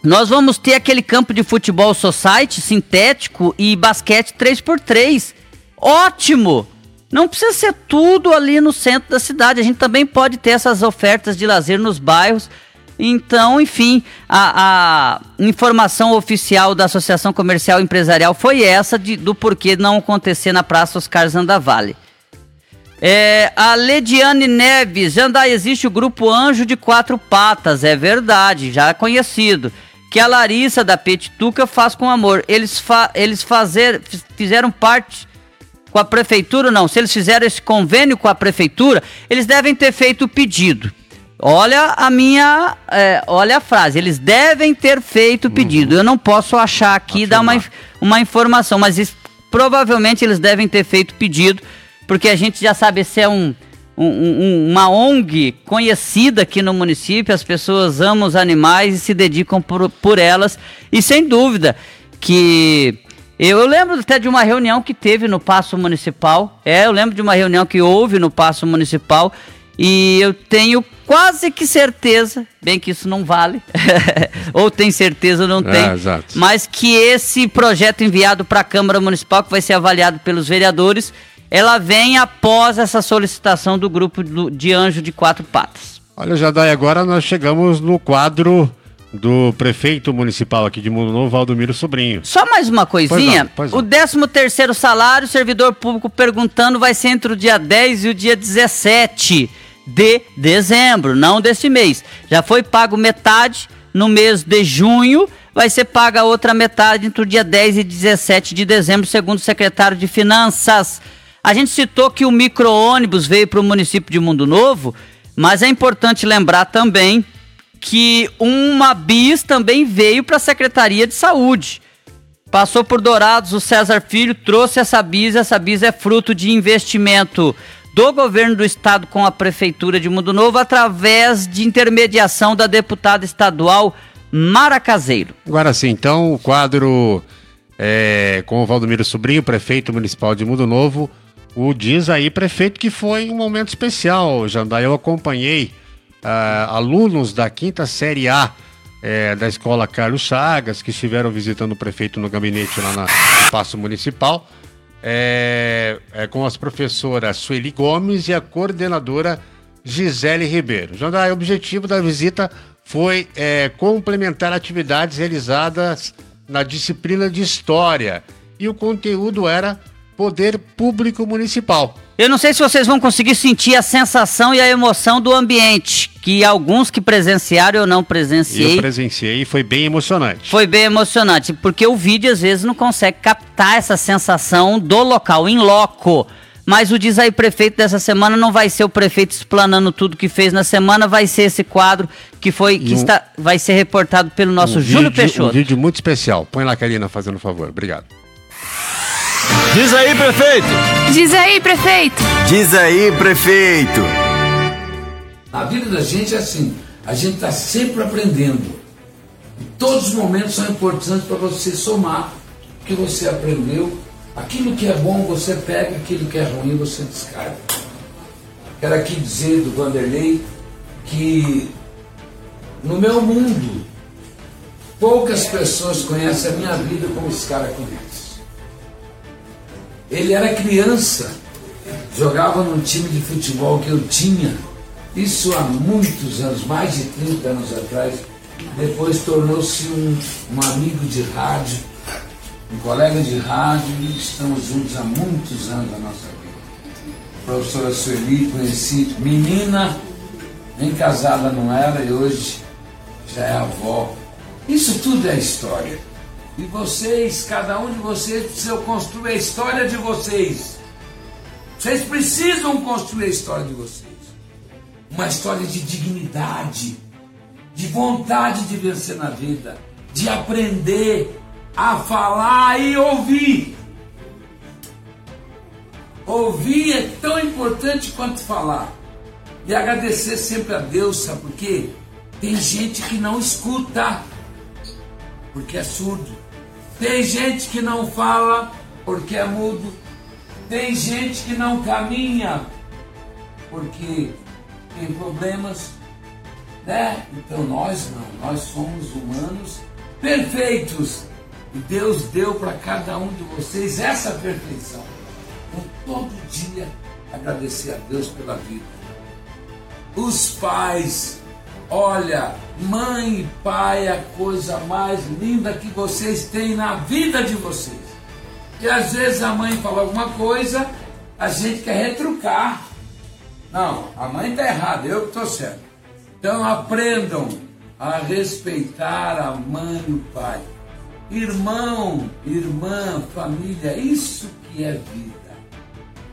nós vamos ter aquele campo de futebol society sintético e basquete 3x3. Ótimo! Não precisa ser tudo ali no centro da cidade. A gente também pode ter essas ofertas de lazer nos bairros. Então, enfim, a, a informação oficial da Associação Comercial Empresarial foi essa de, do porquê não acontecer na Praça Oscar Zandavale. É, a Lediane Neves, já existe o grupo Anjo de Quatro Patas, é verdade, já é conhecido. Que a Larissa da Petituca faz com amor. Eles, fa eles fazer, fizeram parte com a prefeitura, não. Se eles fizeram esse convênio com a prefeitura, eles devem ter feito o pedido. Olha a minha. É, olha a frase. Eles devem ter feito o pedido. Uhum. Eu não posso achar aqui e dar uma, uma informação, mas isso, provavelmente eles devem ter feito o pedido, porque a gente já sabe se é um, um, um, uma ONG conhecida aqui no município, as pessoas amam os animais e se dedicam por, por elas. E sem dúvida que eu lembro até de uma reunião que teve no Paço Municipal. É, eu lembro de uma reunião que houve no Paço Municipal. E eu tenho quase que certeza, bem que isso não vale, ou tem certeza ou não tem, é, mas que esse projeto enviado para a Câmara Municipal, que vai ser avaliado pelos vereadores, ela vem após essa solicitação do grupo de Anjo de Quatro Patas. Olha, Jadai, agora nós chegamos no quadro do prefeito municipal aqui de Mundo Novo, Valdomiro Sobrinho. Só mais uma coisinha. Pois não, pois não. O 13 terceiro salário, servidor público perguntando, vai ser entre o dia 10 e o dia 17 de dezembro, não desse mês. Já foi pago metade no mês de junho, vai ser paga a outra metade entre o dia 10 e 17 de dezembro, segundo o secretário de Finanças. A gente citou que o micro-ônibus veio para o município de Mundo Novo, mas é importante lembrar também que uma bis também veio para a Secretaria de Saúde. Passou por Dourados, o César Filho trouxe essa bis, essa bis é fruto de investimento do governo do estado com a prefeitura de Mundo Novo através de intermediação da deputada estadual Mara Caseiro. Agora sim, então o quadro é, com o Valdomiro Sobrinho, prefeito municipal de Mundo Novo, o diz aí, prefeito, que foi um momento especial, Jandai. Eu acompanhei uh, alunos da quinta série A é, da escola Carlos Chagas, que estiveram visitando o prefeito no gabinete lá na, no Paço Municipal, é, é, com as professoras Sueli Gomes e a coordenadora Gisele Ribeiro. O objetivo da visita foi complementar atividades realizadas na disciplina de História e o conteúdo era Poder Público Municipal. Eu não sei se vocês vão conseguir sentir a sensação e a emoção do ambiente, que alguns que presenciaram eu não presenciei. Eu presenciei e foi bem emocionante. Foi bem emocionante, porque o vídeo às vezes não consegue captar essa sensação do local, em loco. Mas o diz aí prefeito dessa semana não vai ser o prefeito explanando tudo que fez na semana, vai ser esse quadro que foi que um, está vai ser reportado pelo nosso um Júlio vídeo, Peixoto. Um vídeo muito especial. Põe lá, Karina, fazendo um favor. Obrigado. Diz aí, prefeito! Diz aí, prefeito! Diz aí, prefeito! A vida da gente é assim, a gente está sempre aprendendo. Todos os momentos são importantes para você somar o que você aprendeu. Aquilo que é bom você pega, aquilo que é ruim você descarta. Quero aqui dizer do Vanderlei que no meu mundo poucas pessoas conhecem a minha vida como esse cara conhece. Ele era criança, jogava num time de futebol que eu tinha, isso há muitos anos, mais de 30 anos atrás. Depois tornou-se um, um amigo de rádio, um colega de rádio, e estamos juntos há muitos anos da nossa vida. A professora Sueli, conheci menina, nem casada não era, e hoje já é avó. Isso tudo é história. E vocês, cada um de vocês, precisa construir a história de vocês. Vocês precisam construir a história de vocês. Uma história de dignidade, de vontade de vencer na vida, de aprender a falar e ouvir. Ouvir é tão importante quanto falar. E agradecer sempre a Deus, sabe por quê? Tem gente que não escuta, porque é surdo. Tem gente que não fala porque é mudo. Tem gente que não caminha porque tem problemas, né? Então nós não, nós somos humanos perfeitos. E Deus deu para cada um de vocês essa perfeição. Então todo dia agradecer a Deus pela vida. Os pais Olha, mãe e pai é a coisa mais linda que vocês têm na vida de vocês. E às vezes a mãe fala alguma coisa, a gente quer retrucar. Não, a mãe está errada, eu que estou certo. Então aprendam a respeitar a mãe e o pai. Irmão, irmã, família, isso que é vida.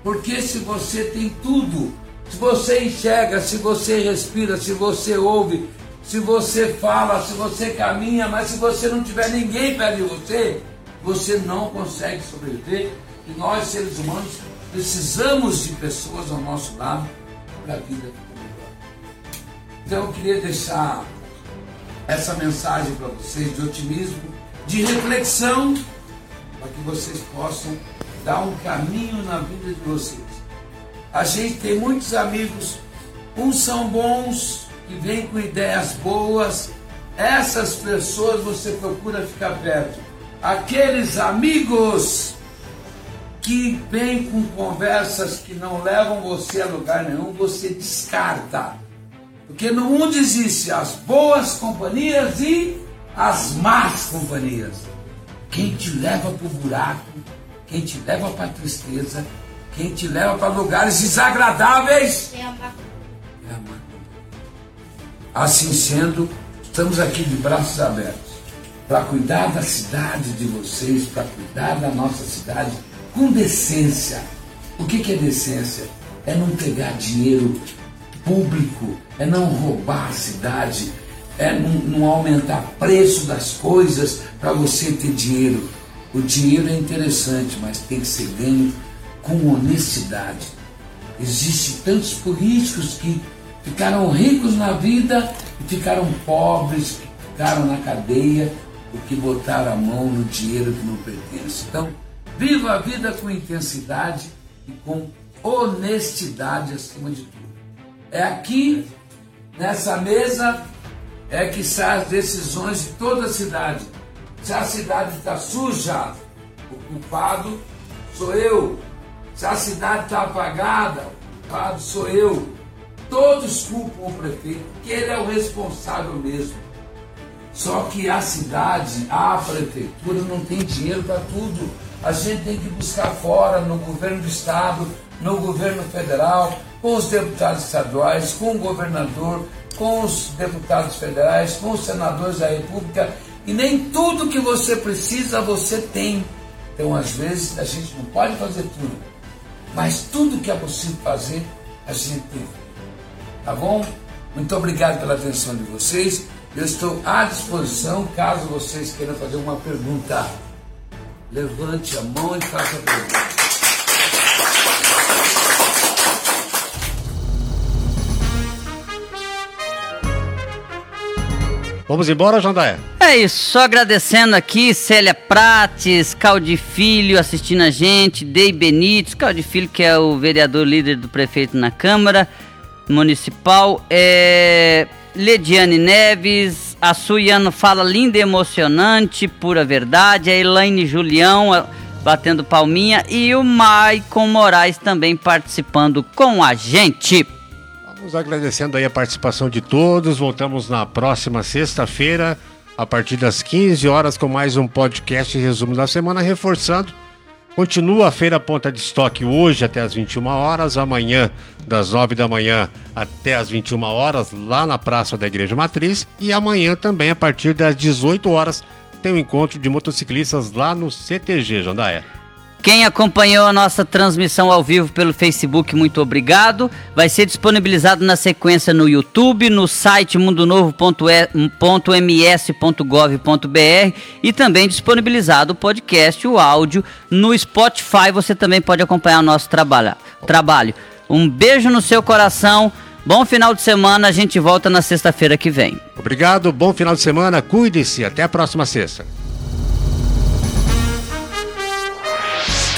Porque se você tem tudo, se você enxerga, se você respira, se você ouve, se você fala, se você caminha, mas se você não tiver ninguém perto de você, você não consegue sobreviver. E nós, seres humanos, precisamos de pessoas ao nosso lado para a vida ficar melhor. Então eu queria deixar essa mensagem para vocês de otimismo, de reflexão, para que vocês possam dar um caminho na vida de vocês. A gente tem muitos amigos, uns são bons, que vêm com ideias boas. Essas pessoas você procura ficar perto. Aqueles amigos que vêm com conversas que não levam você a lugar nenhum, você descarta. Porque no mundo existe as boas companhias e as más companhias. Quem te leva para o buraco, quem te leva para a tristeza, quem te leva para lugares desagradáveis é a maconha. Assim sendo, estamos aqui de braços abertos para cuidar da cidade de vocês, para cuidar da nossa cidade com decência. O que, que é decência? É não pegar dinheiro público, é não roubar a cidade, é, não, não aumentar preço das coisas para você ter dinheiro. O dinheiro é interessante, mas tem que ser ganho com honestidade. Existem tantos políticos que ficaram ricos na vida e ficaram pobres, ficaram na cadeia porque botaram a mão no dinheiro que não pertence. Então, viva a vida com intensidade e com honestidade acima de tudo. É aqui, nessa mesa, é que saem as decisões de toda a cidade. Se a cidade está suja, o culpado sou eu. Se a cidade está apagada, o culpado sou eu. Todos culpam o prefeito, que ele é o responsável mesmo. Só que a cidade, a prefeitura não tem dinheiro para tudo. A gente tem que buscar fora, no governo do estado, no governo federal, com os deputados estaduais, com o governador, com os deputados federais, com os senadores da República. E nem tudo que você precisa você tem. Então, às vezes, a gente não pode fazer tudo. Mas tudo que é possível fazer, a gente tem. Tá bom? Muito obrigado pela atenção de vocês. Eu estou à disposição caso vocês queiram fazer uma pergunta. Levante a mão e faça a pergunta. Vamos embora, Jandaé? É isso, só agradecendo aqui Célia Prates, Caldi Filho assistindo a gente, Dei Benites, Caldi Filho que é o vereador líder do prefeito na Câmara Municipal, é... Lediane Neves, a Suiano fala linda e emocionante, pura verdade, a Elaine Julião batendo palminha e o Maicon Moraes também participando com a gente. Vamos agradecendo aí a participação de todos. Voltamos na próxima sexta-feira, a partir das 15 horas, com mais um podcast resumo da semana, reforçando. Continua a feira ponta de estoque hoje até as 21 horas, amanhã das 9 da manhã até as 21 horas, lá na Praça da Igreja Matriz, e amanhã também a partir das 18 horas tem o um encontro de motociclistas lá no CTG, Jandaé. Quem acompanhou a nossa transmissão ao vivo pelo Facebook, muito obrigado. Vai ser disponibilizado na sequência no YouTube, no site mundonovo.ms.gov.br e também disponibilizado o podcast, o áudio no Spotify. Você também pode acompanhar o nosso trabalho. Um beijo no seu coração. Bom final de semana, a gente volta na sexta-feira que vem. Obrigado, bom final de semana, cuide-se, até a próxima sexta.